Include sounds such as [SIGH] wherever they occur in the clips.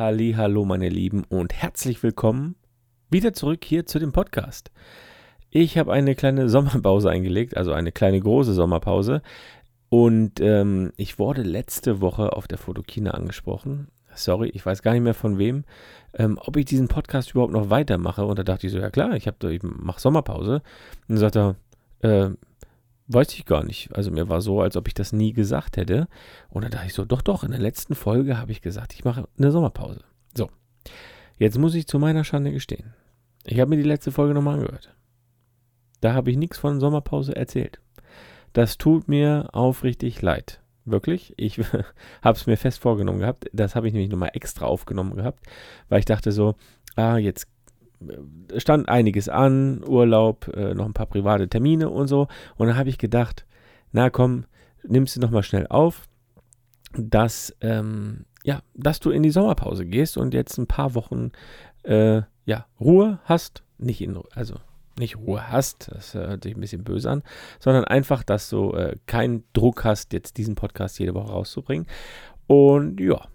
Halli, hallo meine Lieben und herzlich willkommen wieder zurück hier zu dem Podcast. Ich habe eine kleine Sommerpause eingelegt, also eine kleine große Sommerpause. Und ähm, ich wurde letzte Woche auf der Fotokina angesprochen. Sorry, ich weiß gar nicht mehr von wem, ähm, ob ich diesen Podcast überhaupt noch weitermache. Und da dachte ich so, ja klar, ich, ich mache Sommerpause. Und dann sagt er, äh, weiß ich gar nicht. Also mir war so, als ob ich das nie gesagt hätte. Und dann dachte ich so, doch, doch, in der letzten Folge habe ich gesagt, ich mache eine Sommerpause. So, jetzt muss ich zu meiner Schande gestehen. Ich habe mir die letzte Folge nochmal angehört. Da habe ich nichts von Sommerpause erzählt. Das tut mir aufrichtig leid. Wirklich. Ich [LAUGHS] habe es mir fest vorgenommen gehabt. Das habe ich nämlich nochmal extra aufgenommen gehabt, weil ich dachte so, ah, jetzt stand einiges an, Urlaub, äh, noch ein paar private Termine und so. Und dann habe ich gedacht, na komm, nimmst du nochmal schnell auf, dass, ähm, ja, dass du in die Sommerpause gehst und jetzt ein paar Wochen äh, ja, Ruhe hast. Nicht in, also nicht Ruhe hast, das hört sich ein bisschen böse an, sondern einfach, dass du äh, keinen Druck hast, jetzt diesen Podcast jede Woche rauszubringen. Und ja,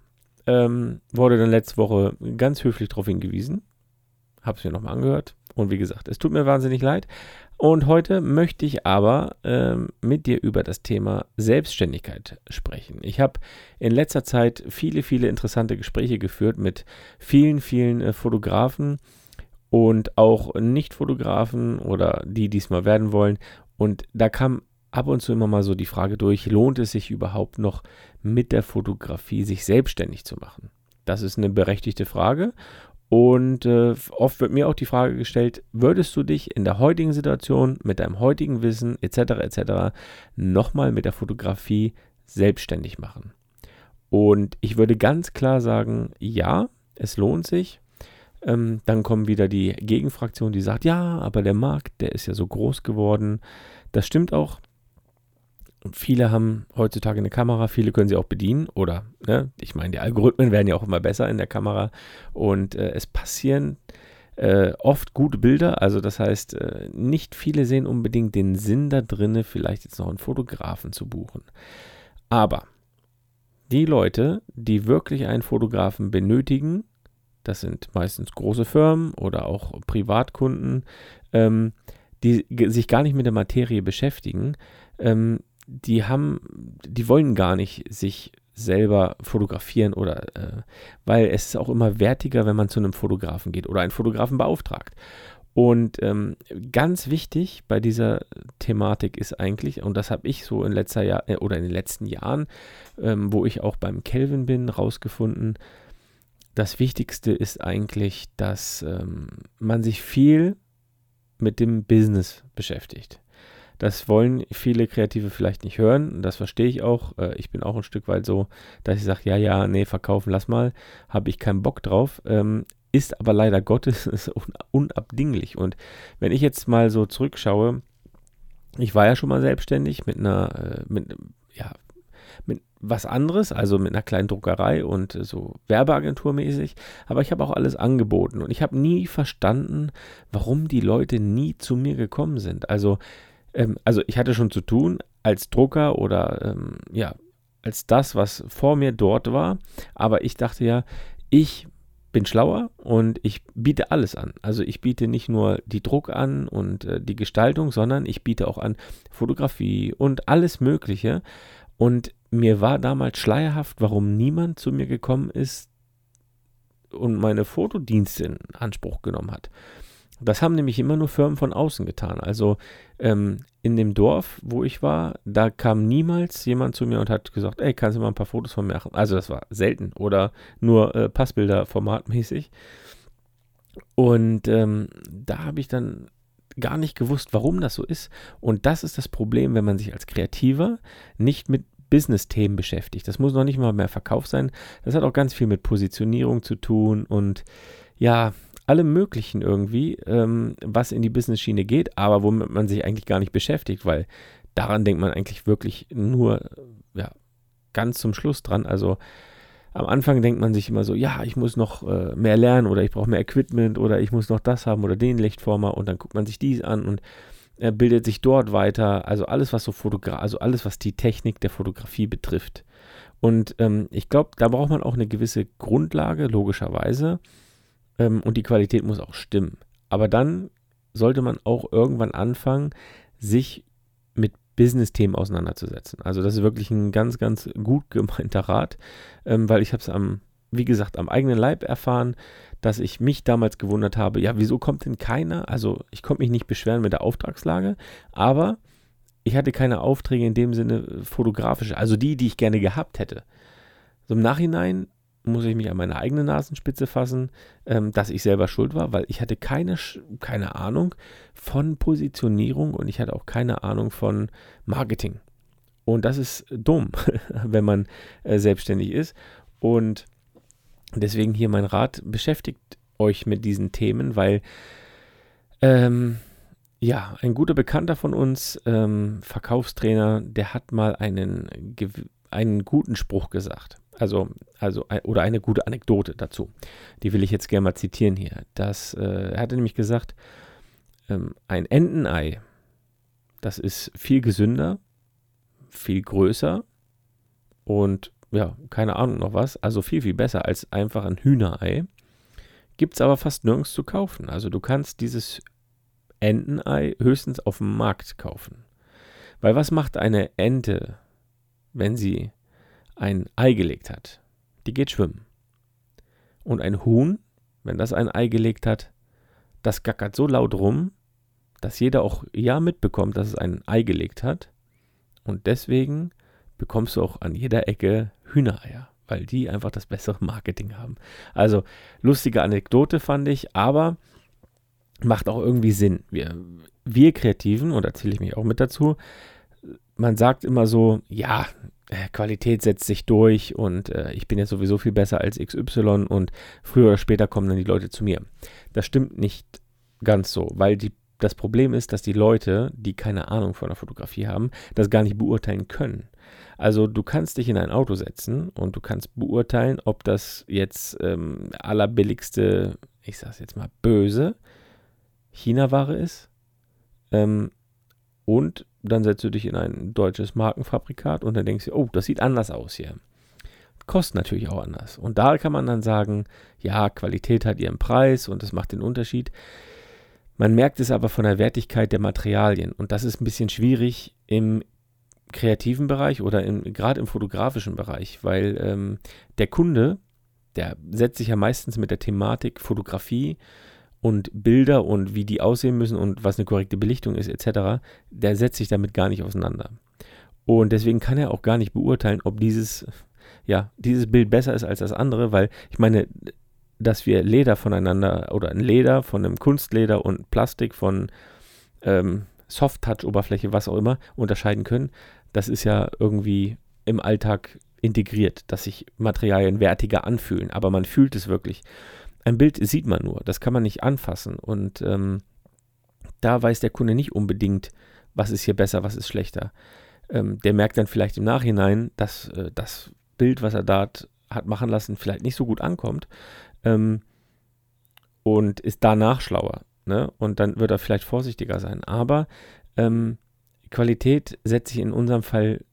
ähm, wurde dann letzte Woche ganz höflich darauf hingewiesen, habe es mir nochmal angehört. Und wie gesagt, es tut mir wahnsinnig leid. Und heute möchte ich aber ähm, mit dir über das Thema Selbstständigkeit sprechen. Ich habe in letzter Zeit viele, viele interessante Gespräche geführt mit vielen, vielen äh, Fotografen und auch Nicht-Fotografen oder die diesmal werden wollen. Und da kam ab und zu immer mal so die Frage durch, lohnt es sich überhaupt noch mit der Fotografie sich selbstständig zu machen? Das ist eine berechtigte Frage und äh, oft wird mir auch die Frage gestellt, würdest du dich in der heutigen Situation mit deinem heutigen Wissen etc. etc. nochmal mit der Fotografie selbstständig machen? Und ich würde ganz klar sagen, ja, es lohnt sich. Ähm, dann kommen wieder die Gegenfraktion, die sagt, ja, aber der Markt, der ist ja so groß geworden. Das stimmt auch. Und viele haben heutzutage eine Kamera, viele können sie auch bedienen oder, ne, ich meine, die Algorithmen werden ja auch immer besser in der Kamera und äh, es passieren äh, oft gute Bilder, also das heißt, äh, nicht viele sehen unbedingt den Sinn da drinne, vielleicht jetzt noch einen Fotografen zu buchen. Aber die Leute, die wirklich einen Fotografen benötigen, das sind meistens große Firmen oder auch Privatkunden, ähm, die sich gar nicht mit der Materie beschäftigen, ähm, die haben, die wollen gar nicht sich selber fotografieren oder äh, weil es ist auch immer wertiger, wenn man zu einem Fotografen geht oder einen Fotografen beauftragt. Und ähm, ganz wichtig bei dieser Thematik ist eigentlich, und das habe ich so in letzter Jahr äh, oder in den letzten Jahren, ähm, wo ich auch beim Kelvin bin, rausgefunden, das Wichtigste ist eigentlich, dass ähm, man sich viel mit dem Business beschäftigt. Das wollen viele Kreative vielleicht nicht hören. Das verstehe ich auch. Äh, ich bin auch ein Stück weit so, dass ich sage, ja, ja, nee, verkaufen, lass mal. Habe ich keinen Bock drauf. Ähm, ist aber leider Gottes [LAUGHS] unabdinglich. Und wenn ich jetzt mal so zurückschaue, ich war ja schon mal selbstständig mit einer, äh, mit, ja, mit was anderes, also mit einer kleinen Druckerei und so Werbeagenturmäßig, aber ich habe auch alles angeboten und ich habe nie verstanden, warum die Leute nie zu mir gekommen sind. Also ähm, also ich hatte schon zu tun als Drucker oder ähm, ja, als das, was vor mir dort war. Aber ich dachte ja, ich bin schlauer und ich biete alles an. Also ich biete nicht nur die Druck an und äh, die Gestaltung, sondern ich biete auch an Fotografie und alles Mögliche. Und mir war damals schleierhaft, warum niemand zu mir gekommen ist und meine Fotodienste in Anspruch genommen hat. Das haben nämlich immer nur Firmen von außen getan. Also ähm, in dem Dorf, wo ich war, da kam niemals jemand zu mir und hat gesagt, ey, kannst du mal ein paar Fotos von mir machen? Also das war selten oder nur äh, Passbilder formatmäßig. Und ähm, da habe ich dann gar nicht gewusst, warum das so ist. Und das ist das Problem, wenn man sich als Kreativer nicht mit Business-Themen beschäftigt. Das muss noch nicht mal mehr Verkauf sein. Das hat auch ganz viel mit Positionierung zu tun und ja, allem Möglichen irgendwie, ähm, was in die Business-Schiene geht, aber womit man sich eigentlich gar nicht beschäftigt, weil daran denkt man eigentlich wirklich nur, ja, ganz zum Schluss dran. Also am Anfang denkt man sich immer so, ja, ich muss noch äh, mehr lernen oder ich brauche mehr Equipment oder ich muss noch das haben oder den Lichtformer und dann guckt man sich dies an und er bildet sich dort weiter. Also alles, was so Fotograf, also alles, was die Technik der Fotografie betrifft. Und ähm, ich glaube, da braucht man auch eine gewisse Grundlage, logischerweise. Ähm, und die Qualität muss auch stimmen. Aber dann sollte man auch irgendwann anfangen, sich mit Business-Themen auseinanderzusetzen. Also das ist wirklich ein ganz, ganz gut gemeinter Rat, ähm, weil ich habe es am, wie gesagt, am eigenen Leib erfahren, dass ich mich damals gewundert habe, ja, wieso kommt denn keiner? Also ich konnte mich nicht beschweren mit der Auftragslage, aber ich hatte keine Aufträge in dem Sinne fotografische, also die, die ich gerne gehabt hätte. So im Nachhinein muss ich mich an meine eigene Nasenspitze fassen, ähm, dass ich selber schuld war, weil ich hatte keine, keine Ahnung von Positionierung und ich hatte auch keine Ahnung von Marketing. Und das ist dumm, [LAUGHS] wenn man äh, selbstständig ist. Und deswegen hier mein Rat, beschäftigt euch mit diesen Themen, weil ähm, ja, ein guter Bekannter von uns, ähm, Verkaufstrainer, der hat mal einen, einen guten Spruch gesagt. Also, also, oder eine gute Anekdote dazu. Die will ich jetzt gerne mal zitieren hier. Das, äh, er hatte nämlich gesagt, ähm, ein Entenei, das ist viel gesünder, viel größer und ja, keine Ahnung noch was, also viel, viel besser als einfach ein Hühnerei. Gibt es aber fast nirgends zu kaufen. Also du kannst dieses Entenei höchstens auf dem Markt kaufen. Weil was macht eine Ente, wenn sie ein Ei gelegt hat, die geht schwimmen. Und ein Huhn, wenn das ein Ei gelegt hat, das gackert so laut rum, dass jeder auch ja mitbekommt, dass es ein Ei gelegt hat. Und deswegen bekommst du auch an jeder Ecke Hühnereier, weil die einfach das bessere Marketing haben. Also lustige Anekdote fand ich, aber macht auch irgendwie Sinn. Wir, wir Kreativen, und da zähle ich mich auch mit dazu, man sagt immer so, ja, äh, Qualität setzt sich durch und äh, ich bin ja sowieso viel besser als XY und früher oder später kommen dann die Leute zu mir. Das stimmt nicht ganz so, weil die, das Problem ist, dass die Leute, die keine Ahnung von der Fotografie haben, das gar nicht beurteilen können. Also du kannst dich in ein Auto setzen und du kannst beurteilen, ob das jetzt ähm, allerbilligste, ich sag's jetzt mal böse, China-Ware ist ähm, und dann setzt du dich in ein deutsches Markenfabrikat und dann denkst du, oh, das sieht anders aus hier. Kostet natürlich auch anders. Und da kann man dann sagen, ja, Qualität hat ihren Preis und das macht den Unterschied. Man merkt es aber von der Wertigkeit der Materialien und das ist ein bisschen schwierig im kreativen Bereich oder gerade im fotografischen Bereich, weil ähm, der Kunde, der setzt sich ja meistens mit der Thematik Fotografie und Bilder und wie die aussehen müssen und was eine korrekte Belichtung ist etc., der setzt sich damit gar nicht auseinander. Und deswegen kann er auch gar nicht beurteilen, ob dieses, ja, dieses Bild besser ist als das andere, weil ich meine, dass wir Leder voneinander oder ein Leder von einem Kunstleder und Plastik von ähm, Soft-Touch-Oberfläche, was auch immer, unterscheiden können, das ist ja irgendwie im Alltag integriert, dass sich Materialien wertiger anfühlen, aber man fühlt es wirklich. Ein Bild sieht man nur, das kann man nicht anfassen. Und ähm, da weiß der Kunde nicht unbedingt, was ist hier besser, was ist schlechter. Ähm, der merkt dann vielleicht im Nachhinein, dass äh, das Bild, was er da hat machen lassen, vielleicht nicht so gut ankommt ähm, und ist danach schlauer. Ne? Und dann wird er vielleicht vorsichtiger sein. Aber ähm, Qualität setzt sich in unserem Fall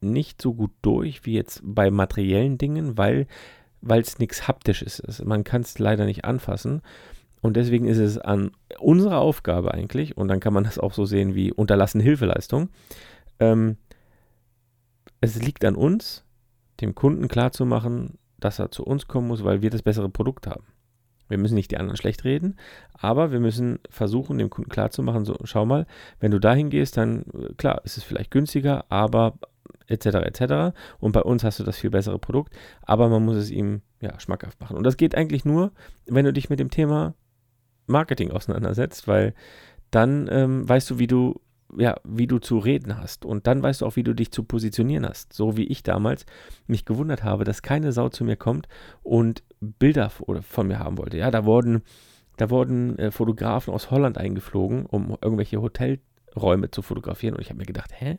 nicht so gut durch wie jetzt bei materiellen Dingen, weil weil es nichts Haptisches ist. Man kann es leider nicht anfassen. Und deswegen ist es an unserer Aufgabe eigentlich, und dann kann man das auch so sehen wie unterlassene Hilfeleistung. Ähm, es liegt an uns, dem Kunden klarzumachen, dass er zu uns kommen muss, weil wir das bessere Produkt haben. Wir müssen nicht die anderen schlecht reden, aber wir müssen versuchen, dem Kunden klarzumachen, so, schau mal, wenn du dahin gehst, dann, äh, klar, ist es vielleicht günstiger, aber etc. etc. Und bei uns hast du das viel bessere Produkt, aber man muss es ihm ja, schmackhaft machen. Und das geht eigentlich nur, wenn du dich mit dem Thema Marketing auseinandersetzt, weil dann ähm, weißt du, wie du ja, wie du zu reden hast. Und dann weißt du auch, wie du dich zu positionieren hast. So wie ich damals mich gewundert habe, dass keine Sau zu mir kommt und Bilder von mir haben wollte. Ja, da wurden, da wurden äh, Fotografen aus Holland eingeflogen, um irgendwelche Hotelräume zu fotografieren. Und ich habe mir gedacht, hä?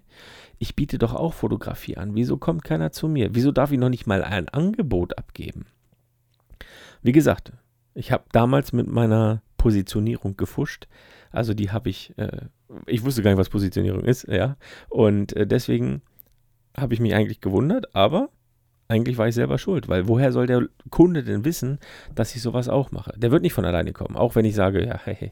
ich biete doch auch Fotografie an. Wieso kommt keiner zu mir? Wieso darf ich noch nicht mal ein Angebot abgeben? Wie gesagt, ich habe damals mit meiner Positionierung gefuscht. Also die habe ich, äh, ich wusste gar nicht, was Positionierung ist, ja. Und äh, deswegen habe ich mich eigentlich gewundert, aber eigentlich war ich selber schuld, weil woher soll der Kunde denn wissen, dass ich sowas auch mache? Der wird nicht von alleine kommen, auch wenn ich sage, ja, hey,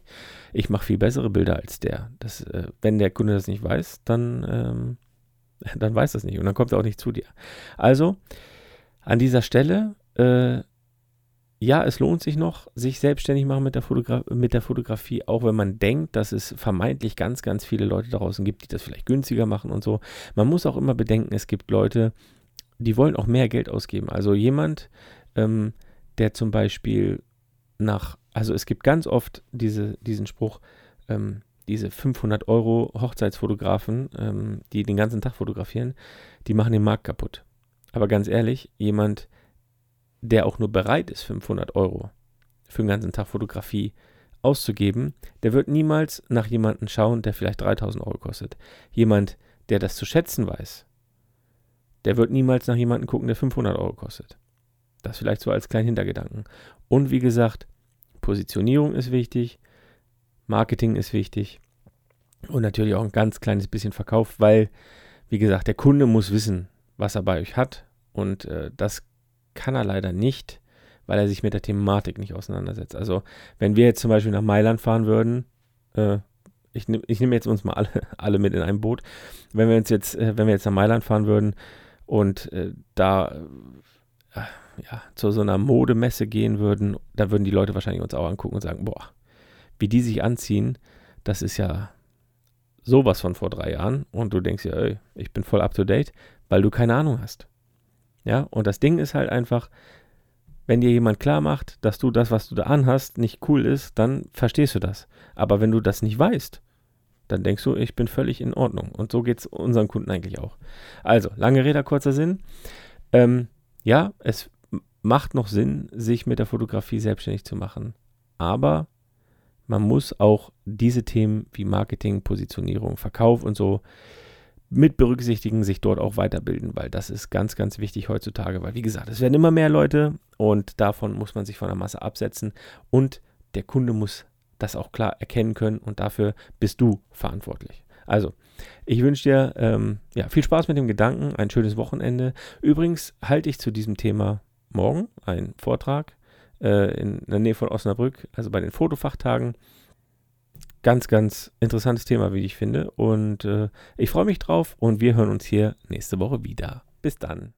ich mache viel bessere Bilder als der. Das, äh, wenn der Kunde das nicht weiß, dann, ähm, [LAUGHS] dann weiß das nicht und dann kommt er auch nicht zu dir. Also an dieser Stelle, äh, ja, es lohnt sich noch, sich selbstständig machen mit der, mit der Fotografie, auch wenn man denkt, dass es vermeintlich ganz, ganz viele Leute draußen gibt, die das vielleicht günstiger machen und so. Man muss auch immer bedenken, es gibt Leute, die wollen auch mehr Geld ausgeben. Also jemand, ähm, der zum Beispiel nach, also es gibt ganz oft diese, diesen Spruch, ähm, diese 500 Euro Hochzeitsfotografen, ähm, die den ganzen Tag fotografieren, die machen den Markt kaputt. Aber ganz ehrlich, jemand, der auch nur bereit ist, 500 Euro für den ganzen Tag Fotografie auszugeben, der wird niemals nach jemandem schauen, der vielleicht 3000 Euro kostet. Jemand, der das zu schätzen weiß, der wird niemals nach jemandem gucken, der 500 Euro kostet. Das vielleicht so als kleinen Hintergedanken. Und wie gesagt, Positionierung ist wichtig, Marketing ist wichtig und natürlich auch ein ganz kleines bisschen Verkauf, weil, wie gesagt, der Kunde muss wissen, was er bei euch hat und äh, das kann er leider nicht, weil er sich mit der Thematik nicht auseinandersetzt. Also, wenn wir jetzt zum Beispiel nach Mailand fahren würden, äh, ich nehme nehm jetzt uns mal alle, [LAUGHS] alle mit in ein Boot, wenn wir uns jetzt, äh, wenn wir jetzt nach Mailand fahren würden, und äh, da äh, ja, zu so einer Modemesse gehen würden, da würden die Leute wahrscheinlich uns auch angucken und sagen, boah, wie die sich anziehen, das ist ja sowas von vor drei Jahren und du denkst ja, ey, ich bin voll up to date, weil du keine Ahnung hast. Ja, und das Ding ist halt einfach, wenn dir jemand klar macht, dass du das, was du da anhast, nicht cool ist, dann verstehst du das. Aber wenn du das nicht weißt, dann denkst du, ich bin völlig in Ordnung. Und so geht es unseren Kunden eigentlich auch. Also, lange Rede, kurzer Sinn. Ähm, ja, es macht noch Sinn, sich mit der Fotografie selbstständig zu machen. Aber man muss auch diese Themen wie Marketing, Positionierung, Verkauf und so mit berücksichtigen, sich dort auch weiterbilden, weil das ist ganz, ganz wichtig heutzutage, weil wie gesagt, es werden immer mehr Leute und davon muss man sich von der Masse absetzen und der Kunde muss das auch klar erkennen können und dafür bist du verantwortlich. Also, ich wünsche dir ähm, ja, viel Spaß mit dem Gedanken, ein schönes Wochenende. Übrigens halte ich zu diesem Thema morgen einen Vortrag äh, in der Nähe von Osnabrück, also bei den Fotofachtagen. Ganz, ganz interessantes Thema, wie ich finde. Und äh, ich freue mich drauf und wir hören uns hier nächste Woche wieder. Bis dann.